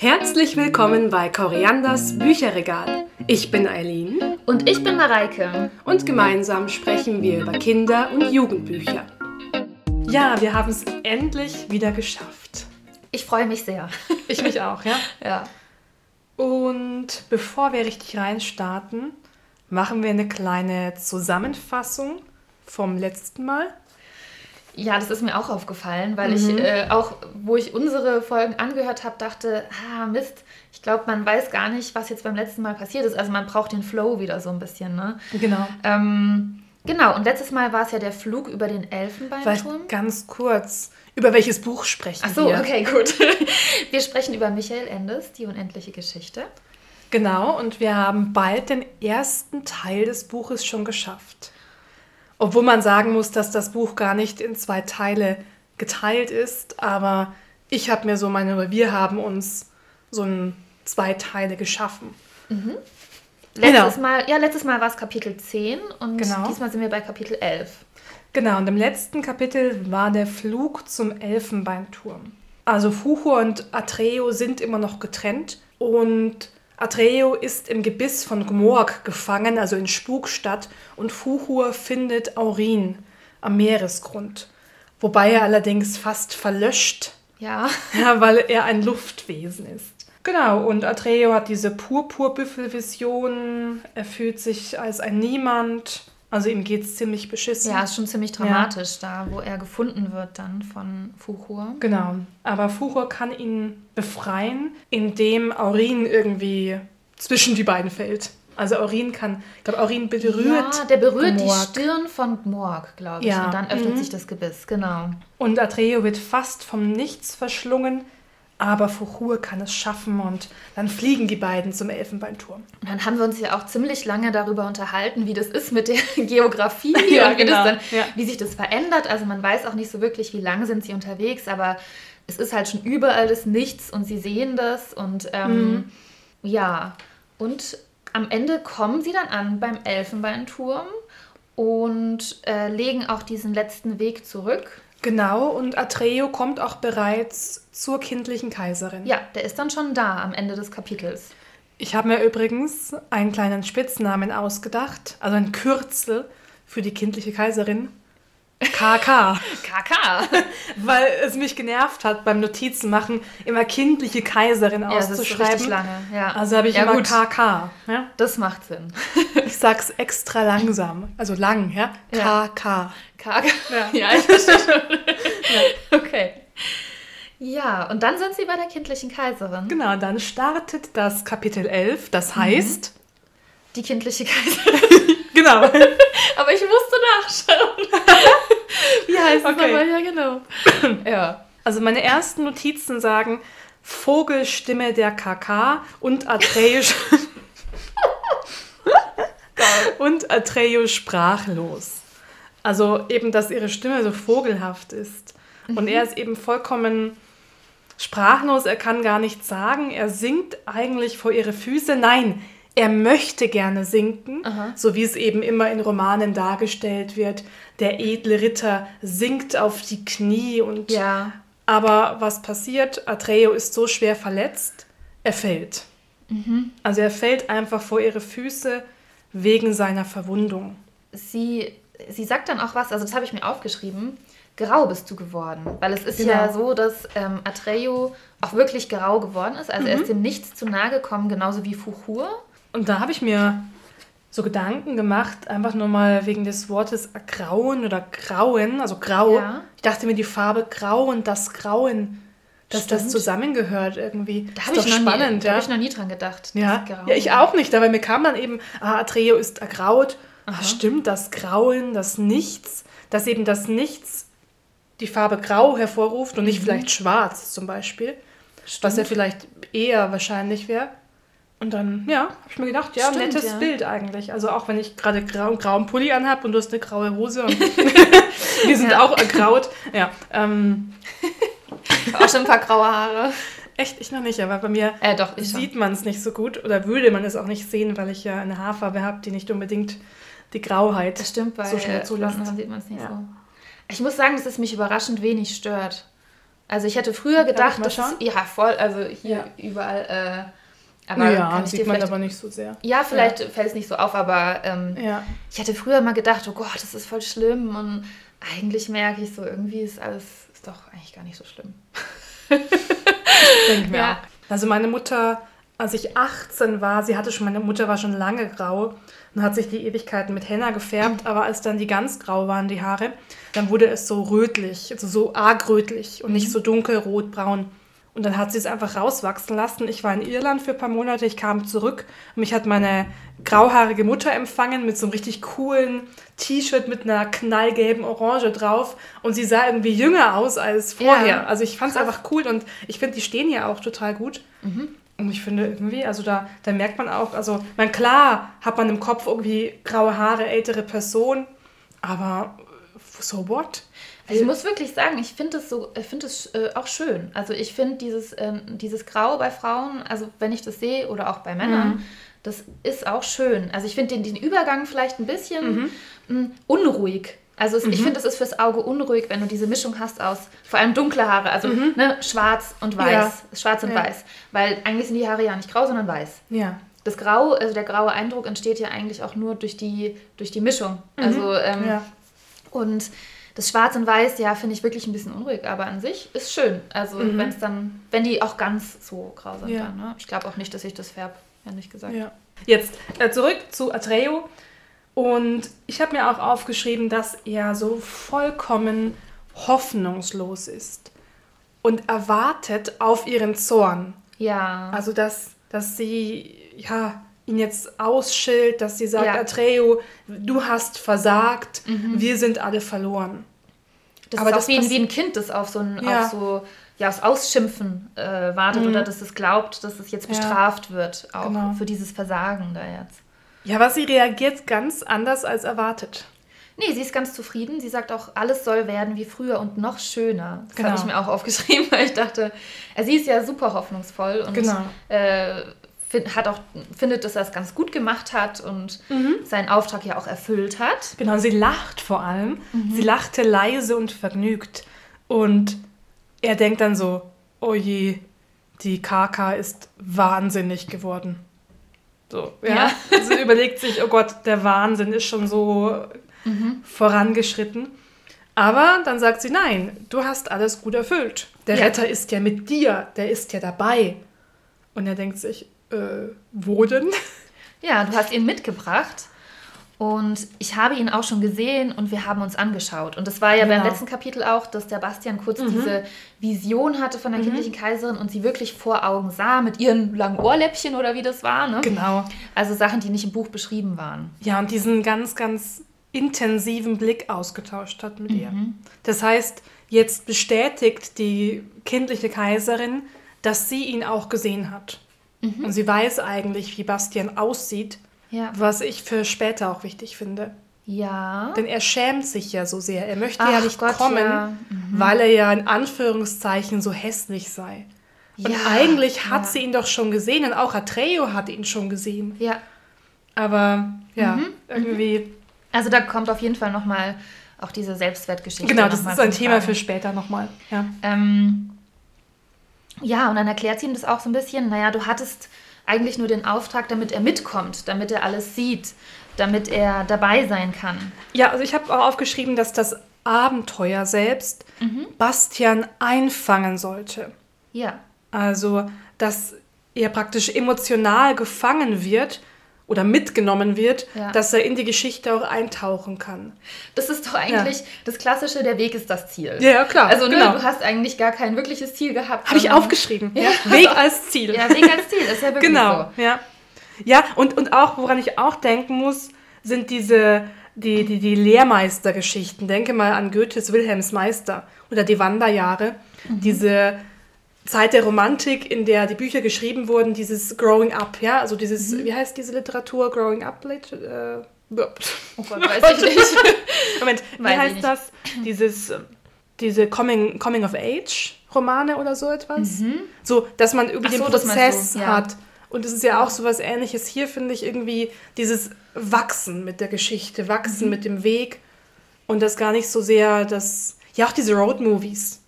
Herzlich willkommen bei Korianders Bücherregal. Ich bin Eileen Und ich bin Mareike. und gemeinsam sprechen wir über Kinder- und Jugendbücher. Ja, wir haben es endlich wieder geschafft. Ich freue mich sehr. Ich mich auch, ja. Ja. Und bevor wir richtig reinstarten, machen wir eine kleine Zusammenfassung vom letzten Mal. Ja, das ist mir auch aufgefallen, weil ich äh, auch, wo ich unsere Folgen angehört habe, dachte, ah, Mist, ich glaube, man weiß gar nicht, was jetzt beim letzten Mal passiert ist. Also man braucht den Flow wieder so ein bisschen, ne? Genau. Ähm, genau, und letztes Mal war es ja der Flug über den Elfenbeinturm. ganz kurz. Über welches Buch sprechen Ach so, wir? okay, gut. Wir sprechen über Michael Endes, die unendliche Geschichte. Genau, und wir haben bald den ersten Teil des Buches schon geschafft. Obwohl man sagen muss, dass das Buch gar nicht in zwei Teile geteilt ist, aber ich habe mir so meine, oder wir haben uns so ein zwei Teile geschaffen. Letztes Genau. Mal, ja, letztes Mal war es Kapitel 10 und Genau. diesmal sind wir bei Kapitel 11. Genau, und im letzten Kapitel war der Flug zum Elfenbeinturm. Also Fuchur und Atreo sind immer noch getrennt und Atreo ist im Gebiss von Gmorg gefangen, also in Spukstadt, und Fuchur findet Aurin am Meeresgrund. Wobei er allerdings fast verlöscht, Ja. ja, weil er ein Luftwesen ist. Genau, und Atreo hat diese Purpurbüffel-Vision, er fühlt sich als ein Niemand, also ihm geht es ziemlich beschissen. Ja, ist schon ziemlich dramatisch da, wo er gefunden wird dann von Fuchur. Genau, aber Fuchur kann ihn befreien, indem Aurin irgendwie zwischen die beiden fällt. Also Aurin kann, ich glaube, Aurin berührt. Ja, der berührt Gmorg. die Stirn von Gmorg, glaube ich. Ja, Und dann öffnet mhm. sich das Gebiss, genau. Und Atreo wird fast vom Nichts verschlungen, aber Fuchur kann es schaffen und dann fliegen die beiden zum Elfenbeinturm. Und dann haben wir uns ja auch ziemlich lange darüber unterhalten, wie das ist mit der Geografie Ja, und wie, genau, dann, ja. wie sich das verändert. Also man weiß auch nicht so wirklich, wie lange sind sie unterwegs, aber es ist halt schon überall das Nichts und sie sehen das und ähm, Mhm. ja. Und am Ende kommen sie dann an beim Elfenbeinturm und äh, legen auch diesen letzten Weg zurück. Genau, und Atreo kommt auch bereits zur kindlichen Kaiserin. Ja, der ist dann schon da am Ende des Kapitels. Ich habe mir übrigens einen kleinen Spitznamen ausgedacht, also ein Kürzel für die kindliche Kaiserin. KK. KK. Weil es mich genervt hat, beim Notizen machen immer kindliche Kaiserin Ja, das ist auszuschreiben. lange. Ja. Also habe ich ja, immer gut. KK. Ja? Das macht Sinn. Ich sag's extra langsam, also lang, ja? Ja. KK. KK. Ja. Ja, ich verstehe schon. Okay. Ja, und dann sind sie bei der kindlichen Kaiserin. Genau, dann startet das Kapitel 11, Mhm. das heißt, Die kindliche Kaiserin. Genau, Aber ich musste nachschauen. Wie heißt es Okay. nochmal? Ja, genau. Ja. also meine ersten Notizen sagen Vogelstimme der KK und Atreus und Atreus sprachlos. Also eben, dass ihre Stimme so vogelhaft ist. Und er ist eben vollkommen sprachlos, er kann gar nichts sagen, er singt eigentlich vor ihre Füße. Nein, er möchte gerne sinken, so wie es eben immer in Romanen dargestellt wird. Der edle Ritter sinkt auf die Knie und Ja. aber was passiert? Atreo ist so schwer verletzt, er fällt. Also er fällt einfach vor ihre Füße wegen seiner Verwundung. Sie, sie sagt dann auch was, also das habe ich mir aufgeschrieben. Grau bist du geworden. Weil es ist Genau. ja so, dass ähm, Atreo auch wirklich grau geworden ist. Also er ist dem nichts zu nahe gekommen, genauso wie Fuchur. Und da habe ich mir so Gedanken gemacht, einfach nur mal wegen des Wortes grauen oder grauen, also grau. Ja. Ich dachte mir, die Farbe grau und das Grauen, dass das Stimmt. zusammengehört irgendwie. Da ist habe ich, nie- spannend, da ja. hab ich noch nie dran gedacht. Ja, das ja, ich auch nicht, aber mir kam dann eben, ah, Atreo ist ergraut. Ah, stimmt, das Grauen, das Nichts, dass eben das Nichts die Farbe Grau hervorruft und Mhm. nicht vielleicht Schwarz zum Beispiel, was ja vielleicht eher wahrscheinlich wäre. Und dann, ja, habe ich mir gedacht, ja, Stimmt, nettes ja. Bild eigentlich. Also auch wenn ich gerade grau, grauen Pulli anhab und du hast eine graue Hose und wir sind Ja. auch ergraut. Ja, ähm, Auch schon ein paar graue Haare. echt, ich noch nicht, aber bei mir Äh, doch, sieht man es nicht so gut oder würde man es auch nicht sehen, weil ich ja eine Haarfarbe habe, die nicht unbedingt die Grauheit Das stimmt, bei so schnell äh, zulässt. Blonden sieht man es nicht Ja. so. Ich muss sagen, dass es mich überraschend wenig stört. Also ich hätte früher gedacht, dass ja voll, also hier ja. überall. Aber ja, sieht man aber nicht so sehr. Ja, vielleicht ja. fällt es nicht so auf, aber ähm, ja. ich hätte früher mal gedacht, oh Gott, das ist voll schlimm und eigentlich merke ich so, irgendwie ist alles ist doch eigentlich gar nicht so schlimm. Denke mir ja. Auch. Also meine Mutter, als ich 18 war, sie hatte schon, meine Mutter war schon lange grau und hat sich die Ewigkeiten mit Henna gefärbt, aber als dann die ganz grau waren, die Haare, dann wurde es so rötlich, also so arg rötlich und nicht mhm. so dunkel, rot, braun. Und dann hat sie es einfach rauswachsen lassen. Ich war in Irland für ein paar Monate, ich kam zurück und mich hat meine grauhaarige Mutter empfangen mit so einem richtig coolen T-Shirt mit einer knallgelben Orange drauf und sie sah irgendwie jünger aus als vorher. Ja, also ich fand es einfach cool und ich finde, die stehen ja auch total gut. Mhm. Und ich finde irgendwie, also da, da merkt man auch, also, man klar hat man im Kopf irgendwie graue Haare, ältere Person, aber so what? Also ich muss wirklich sagen, ich finde es so, ich finde es äh, auch schön. Also ich finde dieses, ähm, dieses Grau bei Frauen, also wenn ich das sehe oder auch bei Männern, mhm. das ist auch schön. Also ich finde den, den Übergang vielleicht ein bisschen mhm. mh, mm, unruhig. Also es, mhm. ich finde, es ist fürs Auge unruhig, wenn du diese Mischung hast aus vor allem dunkle Haare, also mhm. ne, schwarz und weiß, ja. schwarz und ja. weiß. Weil eigentlich sind die Haare ja nicht grau, sondern weiß. Ja. Das Grau, also der graue Eindruck entsteht ja eigentlich auch nur durch die, durch die Mischung. Mhm. Also ähm, ja. und das Schwarz und Weiß, ja, finde ich wirklich ein bisschen unruhig, aber an sich ist schön. Also mhm. wenn es dann, wenn die auch ganz so grau sind ja. dann, ne? Ich glaube auch nicht, dass ich das färbe, ehrlich gesagt. Ja. Jetzt äh, zurück zu Atreo. Und ich habe mir auch aufgeschrieben, dass er so vollkommen hoffnungslos ist und erwartet auf ihren Zorn. Ja. Also dass, dass sie ja ihn jetzt ausschilt, dass sie sagt, ja. Atreo, du hast versagt, mhm. wir sind alle verloren. Das Aber ist auch das wie, ein, wie ein Kind, das auf so ein ja. auf so, ja, aufs Ausschimpfen äh, wartet mhm. oder dass es glaubt, dass es jetzt bestraft ja. wird, auch genau. für dieses Versagen da jetzt. Ja, aber sie reagiert ganz anders als erwartet. Nee, sie ist ganz zufrieden. Sie sagt auch, alles soll werden wie früher und noch schöner. Das genau. habe ich mir auch aufgeschrieben, weil ich dachte, äh, sie ist ja super hoffnungsvoll und genau. äh, find, hat auch, findet, dass er es ganz gut gemacht hat und mhm. seinen Auftrag ja auch erfüllt hat. Genau, sie lacht vor allem. Mhm. Sie lachte leise und vergnügt. Und er denkt dann so, oh je, die Kaka ist wahnsinnig geworden. So, ja. ja. also überlegt sich, oh Gott, der Wahnsinn ist schon so mhm. vorangeschritten. Aber dann sagt sie, nein, du hast alles gut erfüllt. Der ja. Retter ist ja mit dir, der ist ja dabei. Und er denkt sich, äh, wo denn? Ja, du hast ihn mitgebracht. Und ich habe ihn auch schon gesehen und wir haben uns angeschaut. Und das war ja genau. beim letzten Kapitel auch, dass der Bastian kurz mhm. diese Vision hatte von der mhm. kindlichen Kaiserin und sie wirklich vor Augen sah mit ihren langen Ohrläppchen oder wie das war. Ne? Genau. Also Sachen, die nicht im Buch beschrieben waren. Ja, und diesen ganz, ganz intensiven Blick ausgetauscht hat mit mhm. ihr. Das heißt, jetzt bestätigt die kindliche Kaiserin, dass sie ihn auch gesehen hat. Mhm. Und sie weiß eigentlich, wie Bastian aussieht ja. Was ich für später auch wichtig finde. Ja. Denn er schämt sich ja so sehr. Er möchte Ach ja nicht Gott, kommen, ja. Mhm. weil er ja in Anführungszeichen so hässlich sei. Und ja, eigentlich hat sie ihn doch schon gesehen und auch Atreo hat ihn schon gesehen. Ja. Aber ja, mhm. irgendwie. Also da kommt auf jeden Fall nochmal auch diese Selbstwertgeschichte. Genau, das ist ein Thema für später nochmal. Ja. Ähm, ja, und dann erklärt sie ihm das auch so ein bisschen. Naja, du hattest eigentlich nur den Auftrag, damit er mitkommt, damit er alles sieht, damit er dabei sein kann. Ja, also ich habe auch aufgeschrieben, dass das Abenteuer selbst mhm. Bastian einfangen sollte. Ja. Also, dass er praktisch emotional gefangen wird oder mitgenommen wird, ja. dass er in die Geschichte auch eintauchen kann. Das ist doch eigentlich ja. das Klassische, der Weg ist das Ziel. Ja, klar. Also ne, genau. du hast eigentlich gar kein wirkliches Ziel gehabt. Habe ich aufgeschrieben. Ja. Weg als Ziel. Ja, Weg als Ziel, ist ja wirklich genau. so. Ja, ja und, und auch, woran ich auch denken muss, sind diese die, die, die Lehrmeistergeschichten. Denke mal an Goethes Wilhelms Meister oder die Wanderjahre. Mhm. Diese Zeit der Romantik, in der die Bücher geschrieben wurden, dieses Growing Up, ja, also dieses, mhm. wie heißt diese Literatur, Growing Up, äh, oh Gott, weiß ich nicht. Moment, wie weiß heißt das? Dieses, diese Coming, Coming of Age Romane oder so etwas? Mhm. So, dass man über Ach den so, Prozess ja. hat. Und es ist ja auch so was ähnliches. Hier finde ich irgendwie dieses Wachsen mit der Geschichte, Wachsen mhm. mit dem Weg und das gar nicht so sehr das, ja auch diese Road Movies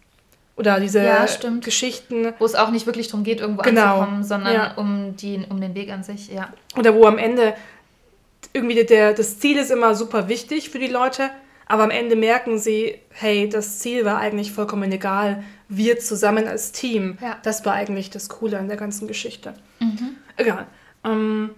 Oder diese Ja. Geschichten. Wo es auch nicht wirklich darum geht, irgendwo Genau. anzukommen, sondern Ja. um, die, um den Weg an sich, ja. Oder wo am Ende irgendwie der, das Ziel ist immer super wichtig für die Leute, aber am Ende merken sie, hey, das Ziel war eigentlich vollkommen egal. Wir zusammen als Team. Ja. Das war eigentlich das Coole an der ganzen Geschichte. Egal. Ähm,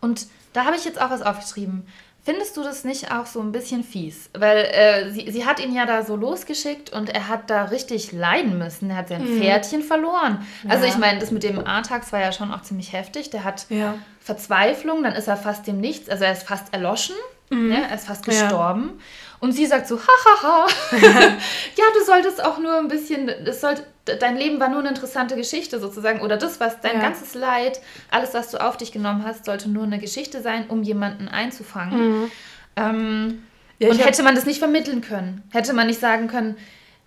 Und da habe ich jetzt auch was aufgeschrieben. Findest du das nicht auch so ein bisschen fies? Weil äh, sie, sie hat ihn ja da so losgeschickt und er hat da richtig leiden müssen. Er hat sein Pferdchen verloren. Also Ja. ich meine, das mit dem A-Tax war ja schon auch ziemlich heftig. Der hat Ja. Verzweiflung, dann ist er fast dem Nichts, also er ist fast erloschen, ne? er ist fast Ja. gestorben. Und sie sagt so, hahaha, ja, du solltest auch nur ein bisschen, das sollte, dein Leben war nur eine interessante Geschichte sozusagen, oder das, was dein Ja. ganzes Leid, alles, was du auf dich genommen hast, sollte nur eine Geschichte sein, um jemanden einzufangen. Ähm, Ja, und hätte man das nicht vermitteln können? Hätte man nicht sagen können,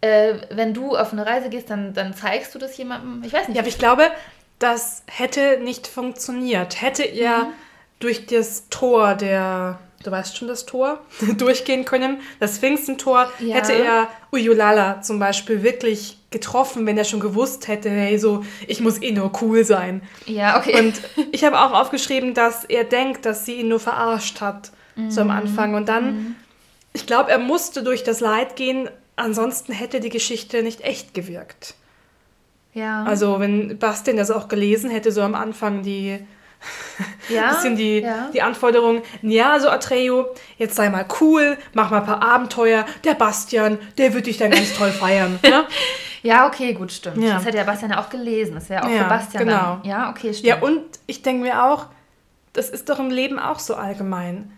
äh, wenn du auf eine Reise gehst, dann, dann zeigst du das jemandem? Ich weiß nicht. Ja, aber ich glaube, das hätte nicht funktioniert. Hätte er Mhm. durch das Tor der, du weißt schon das Tor, durchgehen können, das Pfingstentor, Ja. hätte er Uyulala zum Beispiel wirklich getroffen, wenn er schon gewusst hätte, hey, so, ich muss eh nur cool sein. ja, okay. Und ich habe auch aufgeschrieben, dass er denkt, dass sie ihn nur verarscht hat, so Mhm. am Anfang. Und dann, ich glaube, er musste durch das Leid gehen, ansonsten hätte die Geschichte nicht echt gewirkt. ja. Also wenn Bastian das auch gelesen hätte, so am Anfang die ja, bisschen die, ja. die Anforderung, ja, also Atreo, jetzt sei mal cool, mach mal ein paar Abenteuer, der Bastian, der wird dich dann ganz toll feiern. Ne? Ja, okay, gut, stimmt. Ja. Das hätte ja Bastian ja auch gelesen. Das wäre auch Ja, für Bastian genau. dann. Ja, okay, stimmt. Ja, und ich denke mir auch, das ist doch im Leben auch so allgemein.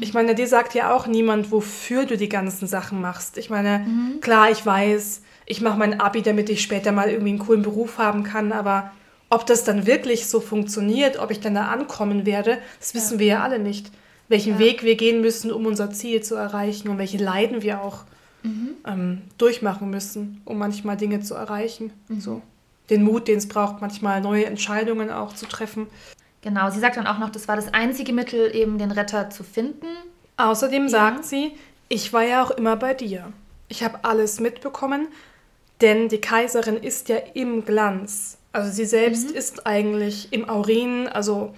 Ich meine, dir sagt ja auch niemand, wofür du die ganzen Sachen machst. Ich meine, Mhm. klar, ich weiß, ich mache mein Abi, damit ich später mal irgendwie einen coolen Beruf haben kann, aber ob das dann wirklich so funktioniert, ob ich dann da ankommen werde, das wissen wir ja alle nicht. Welchen Ja. Weg wir gehen müssen, um unser Ziel zu erreichen und welche Leiden wir auch Mhm. ähm, durchmachen müssen, um manchmal Dinge zu erreichen. Mhm. So. Den Mut, den es braucht, manchmal neue Entscheidungen auch zu treffen. Genau, sie sagt dann auch noch, das war das einzige Mittel, eben den Retter zu finden. Außerdem sagt sie, ich war ja auch immer bei dir. Ich habe alles mitbekommen, denn die Kaiserin ist ja im Glanz. Also sie selbst ist eigentlich im Aurin, also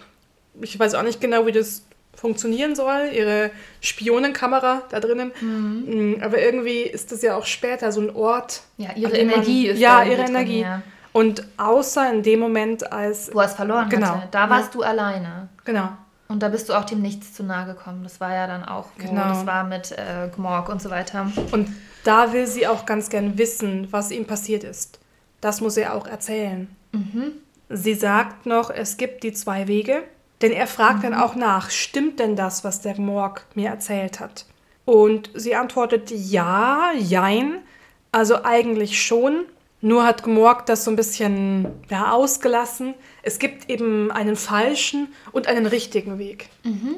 ich weiß auch nicht genau, wie das funktionieren soll, ihre Spionenkamera da drinnen. Mm, Aber irgendwie ist das ja auch später so ein Ort. Ja, ihre dem man- Energie ist Ja, ihre drin, Energie. ja. Und außer in dem Moment, als. Wo er es verloren Genau. hatte. Da warst du alleine. Genau. Und da bist du auch dem Nichts zu nahe gekommen. Das war ja dann auch, wo Genau. das war mit äh, Gmorg und so weiter. Und da will sie auch ganz gern wissen, was ihm passiert ist. Das muss er auch erzählen. Sie sagt noch, es gibt die zwei Wege, denn er fragt dann auch nach, stimmt denn das, was der Morg mir erzählt hat? Und sie antwortet ja, jein, also eigentlich schon, nur hat Gmorg das so ein bisschen ja, ausgelassen. Es gibt eben einen falschen und einen richtigen Weg.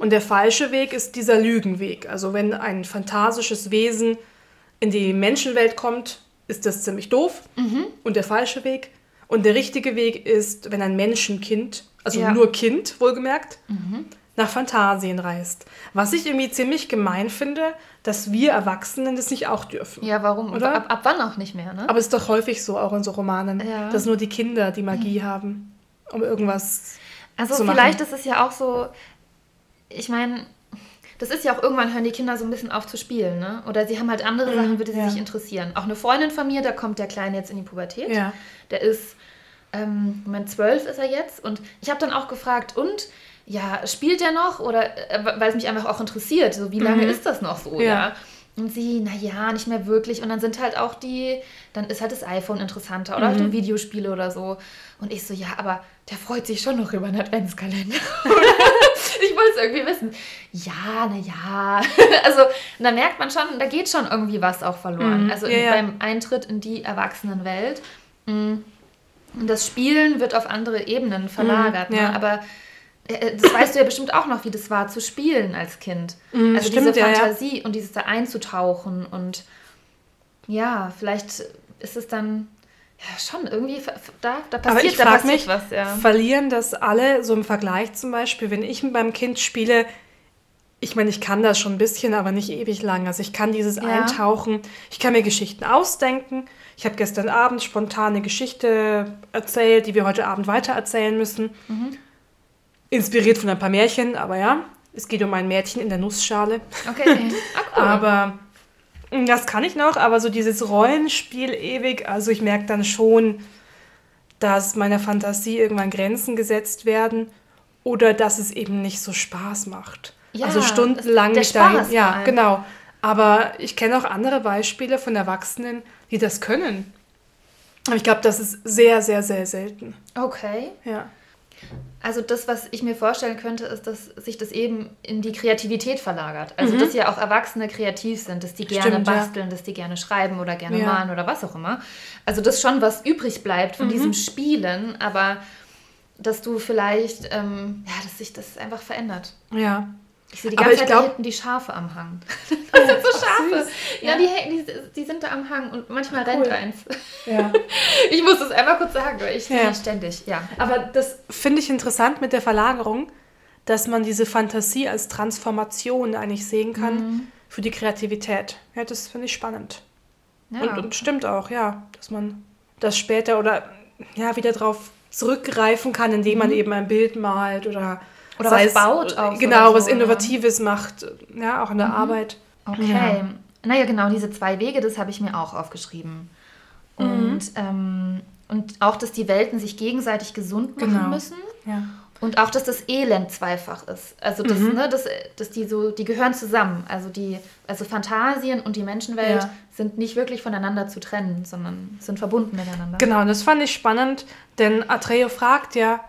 Und der falsche Weg ist dieser Lügenweg. Also wenn ein fantasisches Wesen in die Menschenwelt kommt, ist das ziemlich doof. Und der falsche Weg. Und der richtige Weg ist, wenn ein Menschenkind, also Ja. nur Kind, wohlgemerkt, nach Phantasien reist. Was ich irgendwie ziemlich gemein finde, dass wir Erwachsenen das nicht auch dürfen. Ja, warum? Oder? Ab, ab wann auch nicht mehr, ne? Aber es ist doch häufig so, auch in so Romanen, Ja. dass nur die Kinder die Magie haben, um irgendwas Also zu vielleicht machen. ist es ja auch so, ich meine, das ist ja auch irgendwann hören die Kinder so ein bisschen auf zu spielen, ne? Oder sie haben halt andere Sachen, für die sie Mhm, ja. sich interessieren. Auch eine Freundin von mir, da kommt der Kleine jetzt in die Pubertät. Ja. Der ist, ähm, Moment, zwölf ist er jetzt. Und ich habe dann auch gefragt, und ja, spielt er noch? Oder äh, weil es mich einfach auch interessiert, so wie lange ist das noch so, Mhm. Ja. ja? Und sie, naja, nicht mehr wirklich. Und dann sind halt auch die, dann ist halt das iPhone interessanter oder Mhm. auch die Videospiele oder so. Und ich so, ja, aber der freut sich schon noch über einen Adventskalender. ich wollte es irgendwie wissen. Ja, naja. also, und da merkt man schon, da geht schon irgendwie was auch verloren. Mhm. Also Ja, in, ja. beim Eintritt in die Erwachsenenwelt. Mm. Und das Spielen wird auf andere Ebenen verlagert. Mhm, ja. ne? Aber äh, das weißt du ja bestimmt auch noch, wie das war zu spielen als Kind. Mhm, also stimmt, diese ja, ja. Fantasie und dieses da einzutauchen und ja, vielleicht ist es dann ja schon irgendwie da, da Aber passiert, ich da frage passiert mich, was, ja. verlieren das alle so im Vergleich zum Beispiel, wenn ich mit meinem Kind spiele, ich meine, ich kann das schon ein bisschen, aber nicht ewig lang. Also ich kann dieses ja. Eintauchen, ich kann mir Geschichten ausdenken. Ich habe gestern Abend spontan eine Geschichte erzählt, die wir heute Abend weitererzählen müssen. Mhm. Inspiriert von ein paar Märchen, aber ja, es geht um ein Mädchen in der Nussschale. Okay. Ah, cool. aber das kann ich noch, aber so dieses Rollenspiel ewig, also ich merke dann schon, dass meiner Fantasie irgendwann Grenzen gesetzt werden oder dass es eben nicht so Spaß macht. Ja, also stundenlang mich dahin. Ja, genau. Aber ich kenne auch andere Beispiele von Erwachsenen, die das können. Aber ich glaube, das ist sehr, sehr, sehr selten. Okay. Ja. Also das, was ich mir vorstellen könnte, ist, dass sich das eben in die Kreativität verlagert. Also mhm. dass ja auch Erwachsene kreativ sind, dass die gerne Stimmt, basteln, ja. dass die gerne schreiben oder gerne ja. malen oder was auch immer. Also dass schon was übrig bleibt von mhm. diesem Spielen, aber dass du vielleicht, ähm, ja, dass sich das einfach verändert. Ja. Ich sehe die ganze Zeit glaub, hinten die Schafe am Hang. Das sind so Schafe. Ja, ja die, die, die, sind da am Hang und manchmal cool. rennt eins. Ja. Ich muss das einmal kurz sagen, weil ich sehe ja. ständig. Ja. Aber das finde ich interessant mit der Verlagerung, dass man diese Fantasie als Transformation eigentlich sehen kann mhm. für die Kreativität. Ja, das finde ich spannend. Ja. Und, und stimmt auch, ja, dass man das später oder ja wieder drauf zurückgreifen kann, indem mhm. man eben ein Bild malt oder oder was baut auch. Genau, so, was Innovatives ja. macht, ja, auch in der mhm. Arbeit. Okay. Ja. Naja, genau, diese zwei Wege, das habe ich mir auch aufgeschrieben. Mhm. Und, ähm, und auch, dass die Welten sich gegenseitig gesund machen genau. müssen. Ja. Und auch, dass das Elend zweifach ist. Also das, mhm. ne, das, dass die so, die gehören zusammen. Also die, also Fantasien und die Menschenwelt ja. sind nicht wirklich voneinander zu trennen, sondern sind verbunden miteinander. Genau, und das fand ich spannend, denn Atreo fragt ja,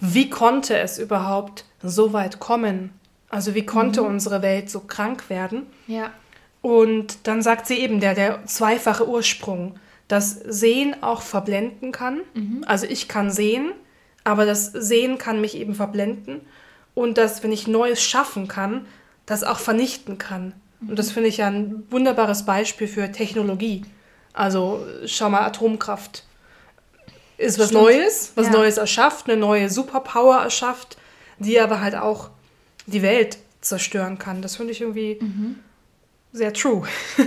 wie konnte es überhaupt so weit kommen? Also wie konnte mhm. unsere Welt so krank werden? Ja. Und dann sagt sie eben, der, der zweifache Ursprung, dass Sehen auch verblenden kann. Mhm. Also ich kann sehen, aber das Sehen kann mich eben verblenden. Und dass, wenn ich Neues schaffen kann, das auch vernichten kann. Mhm. Und das finde ich ja ein wunderbares Beispiel für Technologie. Also schau mal, Atomkraft ist was Stimmt. Neues, was ja. Neues erschafft, eine neue Superpower erschafft, die aber halt auch die Welt zerstören kann. Das finde ich irgendwie mhm. sehr true.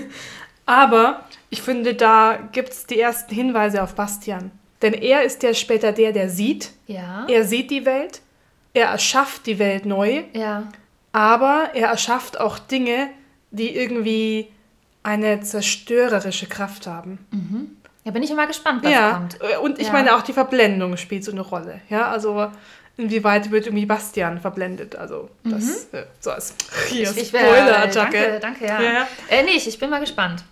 aber ich finde, da gibt es die ersten Hinweise auf Bastian. Denn er ist ja später der, der sieht. Ja. Er sieht die Welt. Er erschafft die Welt neu. Ja. Aber er erschafft auch Dinge, die irgendwie eine zerstörerische Kraft haben. Mhm. Ja, bin ich immer gespannt, was ja. kommt. Und ich ja. meine, auch die Verblendung spielt so eine Rolle. Ja, also inwieweit wird irgendwie Bastian verblendet? Also, das mhm. äh, so als hier Spoiler-Attacke. Danke, danke, ja. ja. Äh, nee, ich bin mal gespannt.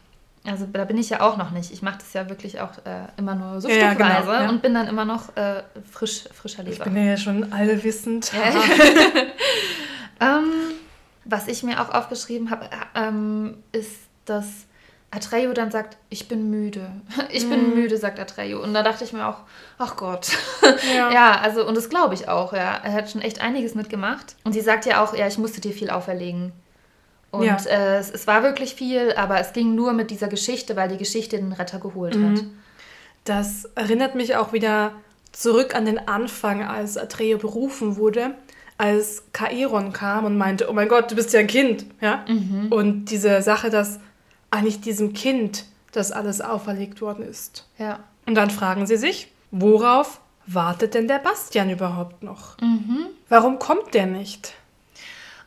Also da bin ich ja auch noch nicht. Ich mache das ja wirklich auch äh, immer nur so ja, stückweise genau, ja. und bin dann immer noch äh, frisch, frischer Leser. Ich bin ja schon allwissend. ähm, was ich mir auch aufgeschrieben habe, äh, ähm, ist, dass Atreyu dann sagt, ich bin müde. Ich mhm. bin müde, sagt Atreyu. Und da dachte ich mir auch, ach Gott. Ja, ja also, und das glaube ich auch, ja. Er hat schon echt einiges mitgemacht. Und sie sagt ja auch, ja, ich musste dir viel auferlegen. Und ja. äh, es, es, war wirklich viel, aber es ging nur mit dieser Geschichte, weil die Geschichte den Retter geholt mhm. hat. Das erinnert mich auch wieder zurück an den Anfang, als Atreyu berufen wurde, als Kaeron kam und meinte, oh mein Gott, du bist ja ein Kind, ja? Mhm. Und diese Sache, dass eigentlich diesem Kind das alles auferlegt worden ist. Ja. Und dann fragen sie sich, worauf wartet denn der Bastian überhaupt noch? Mhm. Warum kommt der nicht?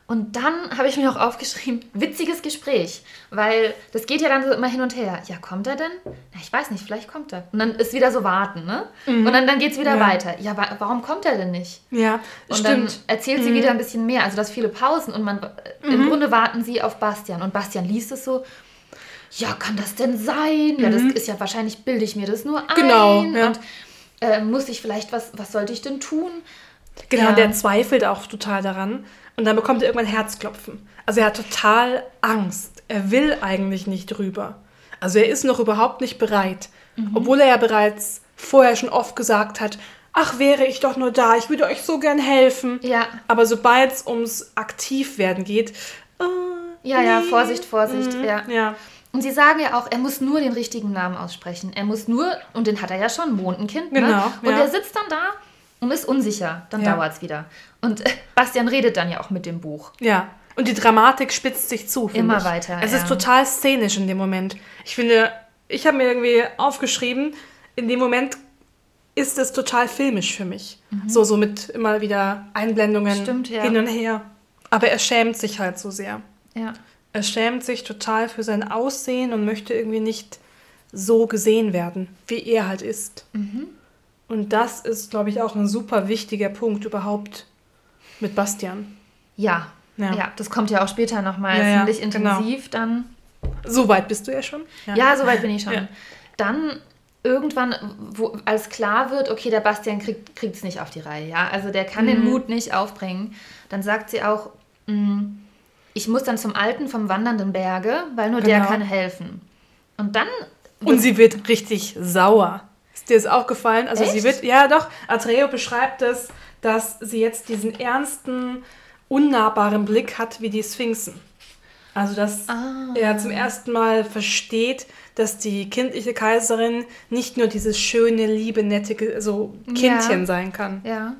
Und dann habe ich mir auch aufgeschrieben, witziges Gespräch, weil das geht ja dann so immer hin und her. Ja, kommt er denn? Na, ich weiß nicht, vielleicht kommt er. Und dann ist wieder so warten, ne? Mhm. Und dann, dann geht es wieder ja. weiter. Ja, wa warum kommt er denn nicht? Ja, und stimmt. dann erzählt mhm. sie wieder ein bisschen mehr. Also, das viele Pausen und man, mhm. im Grunde warten sie auf Bastian. Und Bastian liest es so, ja, kann das denn sein? Ja, das mhm. ist ja wahrscheinlich, bilde ich mir das nur ein. Genau. Ja. Und äh, muss ich vielleicht, was, was sollte ich denn tun? Genau, ja. der zweifelt auch total daran. Und dann bekommt er irgendwann Herzklopfen. Also er hat total Angst. Er will eigentlich nicht rüber. Also er ist noch überhaupt nicht bereit. Mhm. Obwohl er ja bereits vorher schon oft gesagt hat, ach, wäre ich doch nur da, ich würde euch so gern helfen. Ja. Aber sobald es ums Aktivwerden geht, äh, ja, nee. ja, Vorsicht, Vorsicht, mhm. ja. ja. Und sie sagen ja auch, er muss nur den richtigen Namen aussprechen. Er muss nur, und den hat er ja schon, Mondenkind. Ne? Genau. Und ja. er sitzt dann da und ist unsicher. Dann ja. dauert es wieder. Und Bastian redet dann ja auch mit dem Buch. Ja, Und die Dramatik spitzt sich zu. Immer ich. weiter, Es ja. ist total szenisch in dem Moment. Ich finde, ich habe mir irgendwie aufgeschrieben, in dem Moment ist es total filmisch für mich. So, so mit immer wieder Einblendungen Mhm. Stimmt, ja. hin und her. Aber er schämt sich halt so sehr. Ja. Er schämt sich total für sein Aussehen und möchte irgendwie nicht so gesehen werden, wie er halt ist. Mhm. Und das ist, glaube ich, auch ein super wichtiger Punkt überhaupt mit Bastian. Ja. Ja. ja. das kommt ja auch später nochmal Ja, ja, ziemlich genau. intensiv dann. So weit bist du ja schon. Ja, soweit bin ich schon. Ja. Dann irgendwann, wo, als klar wird, okay, der Bastian kriegt es nicht auf die Reihe, ja, also der kann Mhm. den Mut nicht aufbringen, dann sagt sie auch, "Mm, ich muss dann zum Alten vom wandernden Berge, weil nur der Genau. kann helfen. Und dann Und sie wird richtig sauer. Ist dir das auch gefallen? Also sie Echt? wird, ja doch, Atreo beschreibt es, dass sie jetzt diesen ernsten, unnahbaren Blick hat wie die Sphinxen. Also dass Ah. er zum ersten Mal versteht, dass die kindliche Kaiserin nicht nur dieses schöne, liebe, nette so Kindchen Ja. sein kann. Ja.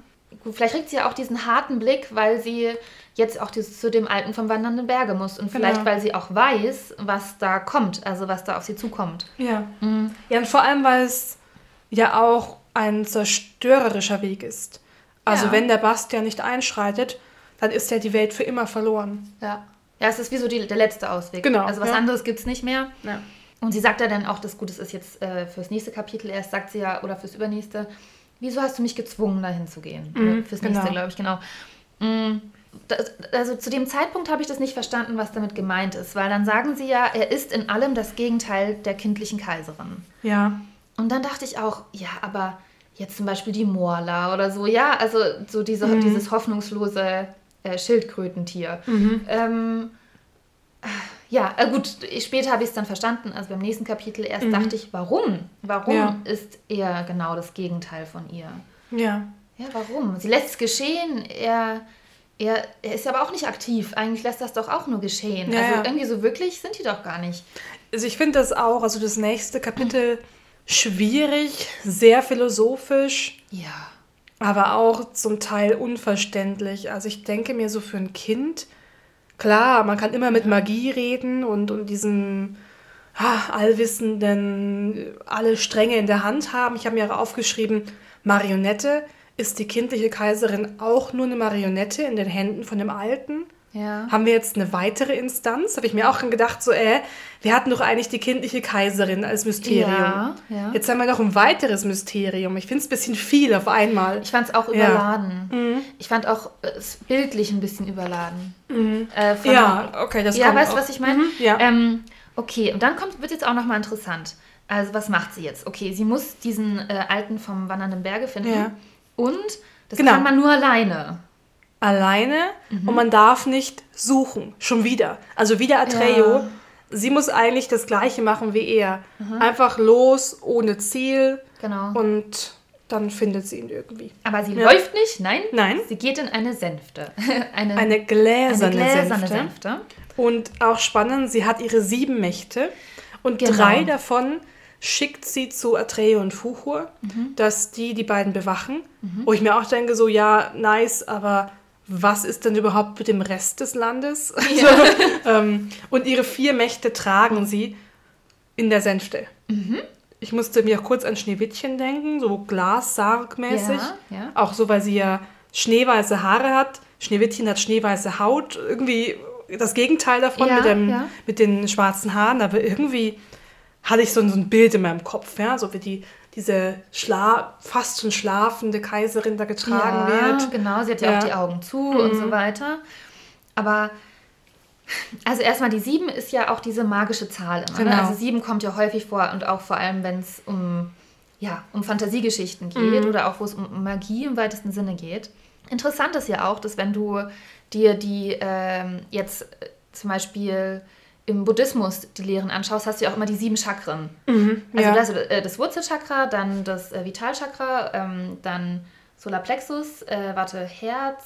Vielleicht kriegt sie ja auch diesen harten Blick, weil sie jetzt auch dieses, zu dem Alten vom wandernden Berge muss. Und vielleicht, Genau. weil sie auch weiß, was da kommt, also was da auf sie zukommt. Ja. Mhm. Ja, und vor allem, weil es ja auch ein zerstörerischer Weg ist. Also Ja. wenn der Bastian nicht einschreitet, dann ist ja die Welt für immer verloren. Ja. Ja, es ist wie so die, der letzte Ausweg. Genau, Also was ja. anderes gibt es nicht mehr. Ja. Und sie sagt ja dann auch, das gut, das ist jetzt äh, fürs nächste Kapitel erst, sagt sie ja, oder fürs übernächste, wieso hast du mich gezwungen, dahin zu gehen? Mhm, fürs nächste, genau. glaube ich, genau. Mm, Das, also zu dem Zeitpunkt habe ich das nicht verstanden, was damit gemeint ist, weil dann sagen sie ja, er ist in allem das Gegenteil der kindlichen Kaiserin. Ja. Und dann dachte ich auch, ja, aber jetzt zum Beispiel die Morla oder so, ja, also so diese, dieses hoffnungslose äh, Schildkrötentier. Ähm, ja, äh, gut, später habe ich es dann verstanden, also beim nächsten Kapitel erst dachte ich, warum? Warum Ja. ist er genau das Gegenteil von ihr? Ja. Ja, warum? Sie lässt es geschehen, er, er, er ist aber auch nicht aktiv. Eigentlich lässt das doch auch nur geschehen. Ja, also ja. irgendwie so wirklich sind die doch gar nicht. Also ich finde das auch, also das nächste Kapitel schwierig, sehr philosophisch, Ja. aber auch zum Teil unverständlich. Also ich denke mir so für ein Kind, klar, man kann immer mit Magie reden und, und diesem ah, Allwissenden alle Stränge in der Hand haben. Ich habe mir auch aufgeschrieben, Marionette. Ist die kindliche Kaiserin auch nur eine Marionette in den Händen von dem Alten? Ja. Haben wir jetzt eine weitere Instanz? Habe ich mir auch schon gedacht, so, äh, wir hatten doch eigentlich die kindliche Kaiserin als Mysterium. Ja, ja. Jetzt haben wir noch ein weiteres Mysterium. Ich finde es ein bisschen viel auf einmal. Ich fand es auch Ja. überladen. Ich fand auch äh, es bildlich ein bisschen überladen. Äh, von- ja, okay, das ja, kommt weißt du, was ich meine? Mhm, ja. Ähm, okay, und dann kommt, wird jetzt auch nochmal interessant. Also, was macht sie jetzt? Okay, sie muss diesen äh, Alten vom Wandernden Berge finden. Und das Genau. kann man nur alleine. Alleine Mhm. und man darf nicht suchen. Schon wieder. Also wieder Atreo. Ja. Sie muss eigentlich das Gleiche machen wie er. Einfach los, ohne Ziel Genau. und dann findet sie ihn irgendwie. Aber sie Ja. läuft nicht, nein. Nein. Sie geht in eine Sänfte. eine, Eine gläserne, eine gläserne Sänfte. Sänfte. Und auch spannend, sie hat ihre sieben Mächte und Genau. drei davon schickt sie zu Atreo und Fuchur, Mhm. dass die die beiden bewachen. Wo ich mir auch denke, so ja, nice, aber was ist denn überhaupt mit dem Rest des Landes? Also, ähm, und ihre vier Mächte tragen sie in der Sänfte. Mhm. Ich musste mir auch kurz an Schneewittchen denken, so Glassargmäßig. Ja, ja. Auch so, weil sie ja schneeweiße Haare hat. Schneewittchen hat schneeweiße Haut. Irgendwie das Gegenteil davon Ja, mit, dem, ja. mit den schwarzen Haaren. Aber irgendwie hatte ich so, ein- so ein Bild in meinem Kopf, ja? so wie die, diese Schla fast schon schlafende Kaiserin da getragen ja, wird. genau. Sie hat ja, Ja. Mhm. auch die Augen zu und so weiter. Aber also erstmal die sieben ist ja auch diese magische Zahl immer. Ne? Genau. Also sieben kommt ja häufig vor und auch vor allem, wenn es um, ja, um Fantasiegeschichten Mhm. geht oder auch wo es um Magie im weitesten Sinne geht. Interessant ist ja auch, dass wenn du dir die ähm, jetzt zum Beispiel im Buddhismus die Lehren anschaust, hast du ja auch immer die sieben Chakren. Also Mhm, ja. das, äh, das Wurzelchakra, dann das äh, Vitalchakra, ähm, dann Solarplexus, äh, warte, Herz,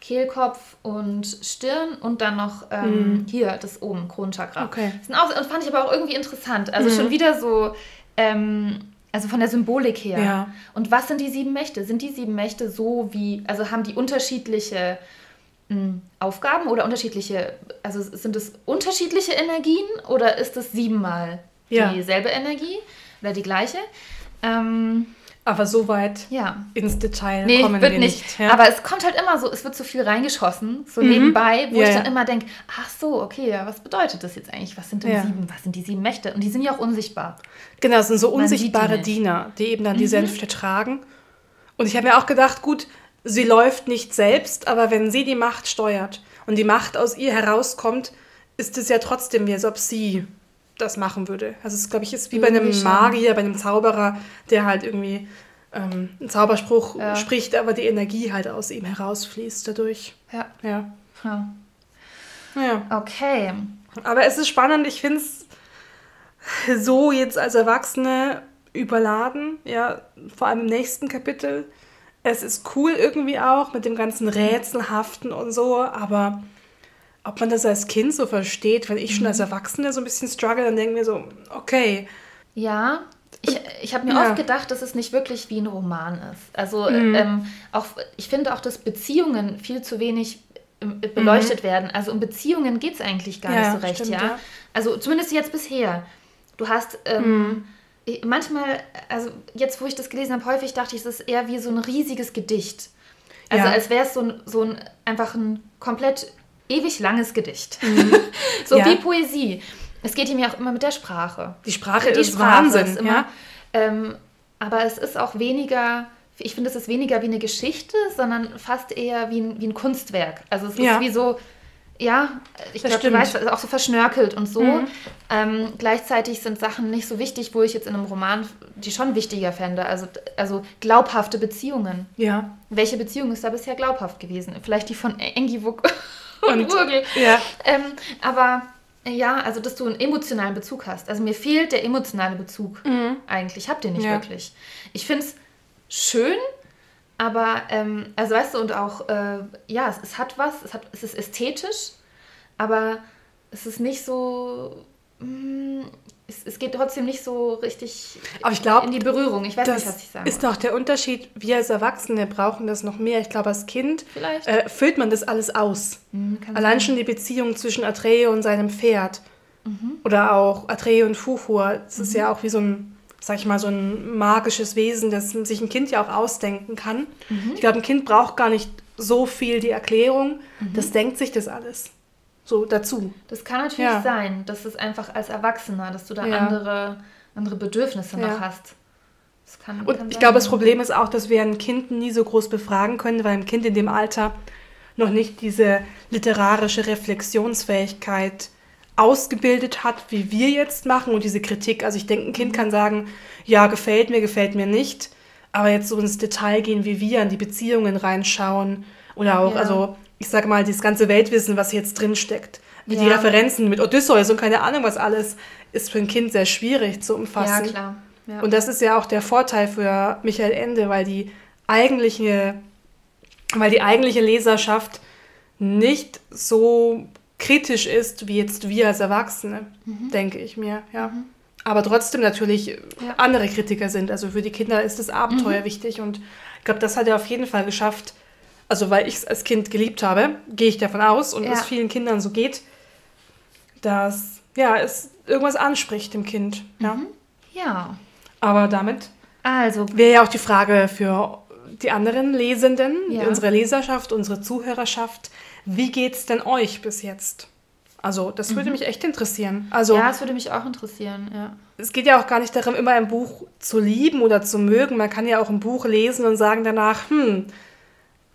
Kehlkopf und Stirn und dann noch ähm, hier das oben, Kronenchakra. Mhm. Okay. Das sind auch, fand ich aber auch irgendwie interessant. Also schon wieder so, ähm, also von der Symbolik her. Ja. Und was sind die sieben Mächte? Sind die sieben Mächte so wie, also haben die unterschiedliche Aufgaben oder unterschiedliche, also sind es unterschiedliche Energien oder ist es siebenmal Ja. dieselbe Energie oder die gleiche? Ähm, Aber so weit ja. ins Detail Nee, kommen wird wir nicht. nicht. ja. Aber es kommt halt immer so, es wird so viel reingeschossen, so nebenbei, wo Mhm. Ich dann immer denke, ach so, okay, ja, was bedeutet das jetzt eigentlich? Was sind denn sieben? Was sind die sieben Mächte? Und die sind ja auch unsichtbar. Genau, es sind so Man die unsichtbare nicht. Diener, die eben dann die Sänfte tragen. Und ich habe mir auch gedacht, gut, sie läuft nicht selbst, aber wenn sie die Macht steuert und die Macht aus ihr herauskommt, ist es ja trotzdem wie, als ob sie das machen würde. Also es, glaube ich, ist wie bei einem. Magier, bei einem Zauberer, der halt irgendwie ähm, einen Zauberspruch Ja. spricht, aber die Energie halt aus ihm herausfließt dadurch. Ja. Ja. ja. Ja. Okay. Aber es ist spannend, ich finde es so jetzt als Erwachsene überladen, ja, vor allem im nächsten Kapitel. Es ist cool irgendwie auch mit dem ganzen Rätselhaften und so, aber ob man das als Kind so versteht, wenn ich schon als Erwachsene so ein bisschen struggle, dann denke ich mir so, okay, Ja, ich, ich habe mir Ja. oft gedacht, dass es nicht wirklich wie ein Roman ist. Also ähm, auch, ich finde auch, dass Beziehungen viel zu wenig ähm, beleuchtet werden. Also um Beziehungen geht es eigentlich gar Ja, nicht so recht, stimmt, ja? ja. Also zumindest jetzt bisher. Du hast ähm, ich- manchmal, also jetzt, wo ich das gelesen habe, häufig dachte ich, es ist eher wie so ein riesiges Gedicht. Also Ja. als wäre es so ein, so ein einfach ein komplett ewig langes Gedicht. so Ja. wie Poesie. Es geht ihm ja auch immer mit der Sprache. die Sprache Die ist Sprache Wahnsinn. ist immer, ja? ähm, aber es ist auch weniger, ich finde, es ist weniger wie eine Geschichte, sondern fast eher wie ein, wie ein Kunstwerk. Also es ist wie so, ja, ich glaube, du weißt, ist auch so verschnörkelt und so. Mhm. Ähm, gleichzeitig sind Sachen nicht so wichtig, wo ich jetzt in einem Roman die schon wichtiger fände. Also, also glaubhafte Beziehungen. ja. Welche Beziehung ist da bisher glaubhaft gewesen? Vielleicht die von Engivuk und, Und- Urgel. Ja. Ähm, aber ja, also dass du einen emotionalen Bezug hast. Also mir fehlt der emotionale Bezug eigentlich. Ich habe den nicht Ja. wirklich. Ich finde es schön, aber ähm, also weißt du, und auch, äh, ja, es, es hat was, es, hat, es ist ästhetisch, aber es ist nicht so. mm, es, es geht trotzdem nicht so richtig Aber ich glaube, in die Berührung. Ich weiß nicht, was ich sagen ist doch der Unterschied. Wir als Erwachsene brauchen das noch mehr. Ich glaube, als Kind äh, füllt man das alles aus. Hm, kann Allein sein. schon die Beziehung zwischen Atreo und seinem Pferd. Mhm. Oder auch Atreo und Fuchur. Das ist ja auch wie so ein, sag ich mal, so ein magisches Wesen, das sich ein Kind ja auch ausdenken kann. Mhm. Ich glaube, ein Kind braucht gar nicht so viel die Erklärung. Mhm. Das denkt sich das alles so dazu. Das kann natürlich Ja. sein, dass es einfach als Erwachsener, dass du da Ja. andere, andere Bedürfnisse Ja. noch hast. Das kann, Und kann ich glaube, das. Problem ist auch, dass wir ein Kind nie so groß befragen können, weil ein Kind in dem Alter noch nicht diese literarische Reflexionsfähigkeit ausgebildet hat, wie wir jetzt machen und diese Kritik. Also ich denke, ein Kind kann sagen, ja, gefällt mir, gefällt mir nicht, aber jetzt so ins Detail gehen, wie wir an die Beziehungen reinschauen oder auch, Ja. also ich sage mal, dieses ganze Weltwissen, was jetzt drin steckt, wie die Ja. Referenzen mit Odysseus und keine Ahnung was alles, ist für ein Kind sehr schwierig zu Ja, umfassen. klar. Ja. Und das ist ja auch der Vorteil für Michael Ende, weil die eigentliche, weil die eigentliche Leserschaft nicht so kritisch ist wie jetzt wir als Erwachsene, denke ich mir, ja. Aber trotzdem natürlich andere Kritiker sind. Also für die Kinder ist das Abenteuer wichtig und ich glaube, das hat er auf jeden Fall geschafft. Also weil ich es als Kind geliebt habe, gehe ich davon aus und Ja. es vielen Kindern so geht, dass ja es irgendwas anspricht dem Kind. Ja. ja. Aber damit Also, wäre ja auch die Frage für die anderen Lesenden, Ja. unsere Leserschaft, unsere Zuhörerschaft. Wie geht's denn euch bis jetzt? Also, das würde mich echt interessieren. Also, Mhm. ja, es würde mich auch interessieren, ja. es geht ja auch gar nicht darum, immer ein Buch zu lieben oder zu mögen. Man kann ja auch ein Buch lesen und sagen danach, hm,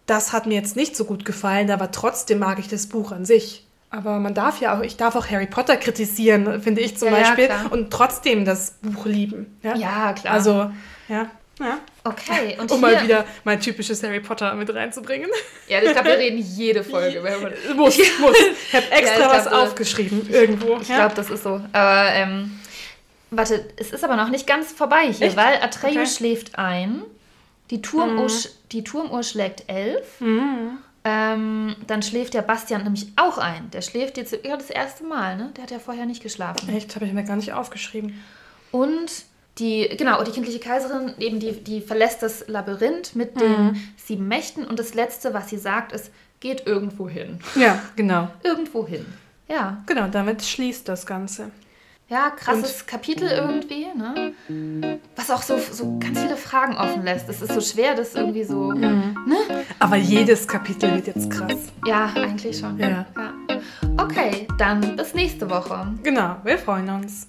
das hat mir jetzt nicht so gut gefallen, aber trotzdem mag ich das Buch an sich. Aber man darf ja auch, ich darf auch Harry Potter kritisieren, finde ich zum Ja, ja, Beispiel, klar. und trotzdem das Buch lieben. Ja, Ja, klar. Also, ja, ja. okay. Und Um hier, mal wieder mein typisches Harry Potter mit reinzubringen. Ja, ich glaube, wir reden jede Folge über Harry Potter. muss, muss. Ich habe extra Ja, ich was glaub, äh, aufgeschrieben irgendwo. Ich ja? glaube, das ist so. Aber, ähm, warte, es ist aber noch nicht ganz vorbei hier, Echt? weil Atreyu Okay. Mhm. schläft ein, die Turmuhr, sch- die Turmuhr schlägt elf, ähm, dann schläft der Bastian nämlich auch ein. Der schläft jetzt ja, das erste Mal, ne? Der hat ja vorher nicht geschlafen. Echt, habe ich mir gar nicht aufgeschrieben. Und die, genau, die kindliche Kaiserin, eben die, die verlässt das Labyrinth mit Mhm. den sieben Mächten und das letzte, was sie sagt, ist, geht irgendwo hin. Ja, genau. Irgendwo hin. Ja. Genau, damit schließt das Ganze. Ja, krasses Und, Kapitel irgendwie, ne? Was auch so, so ganz viele Fragen offen lässt. Es ist so schwer, das irgendwie so. Mhm. Ne? Aber jedes Kapitel wird jetzt krass. Ja, eigentlich schon. Ja. ja. Okay, dann bis nächste Woche. Genau, wir freuen uns.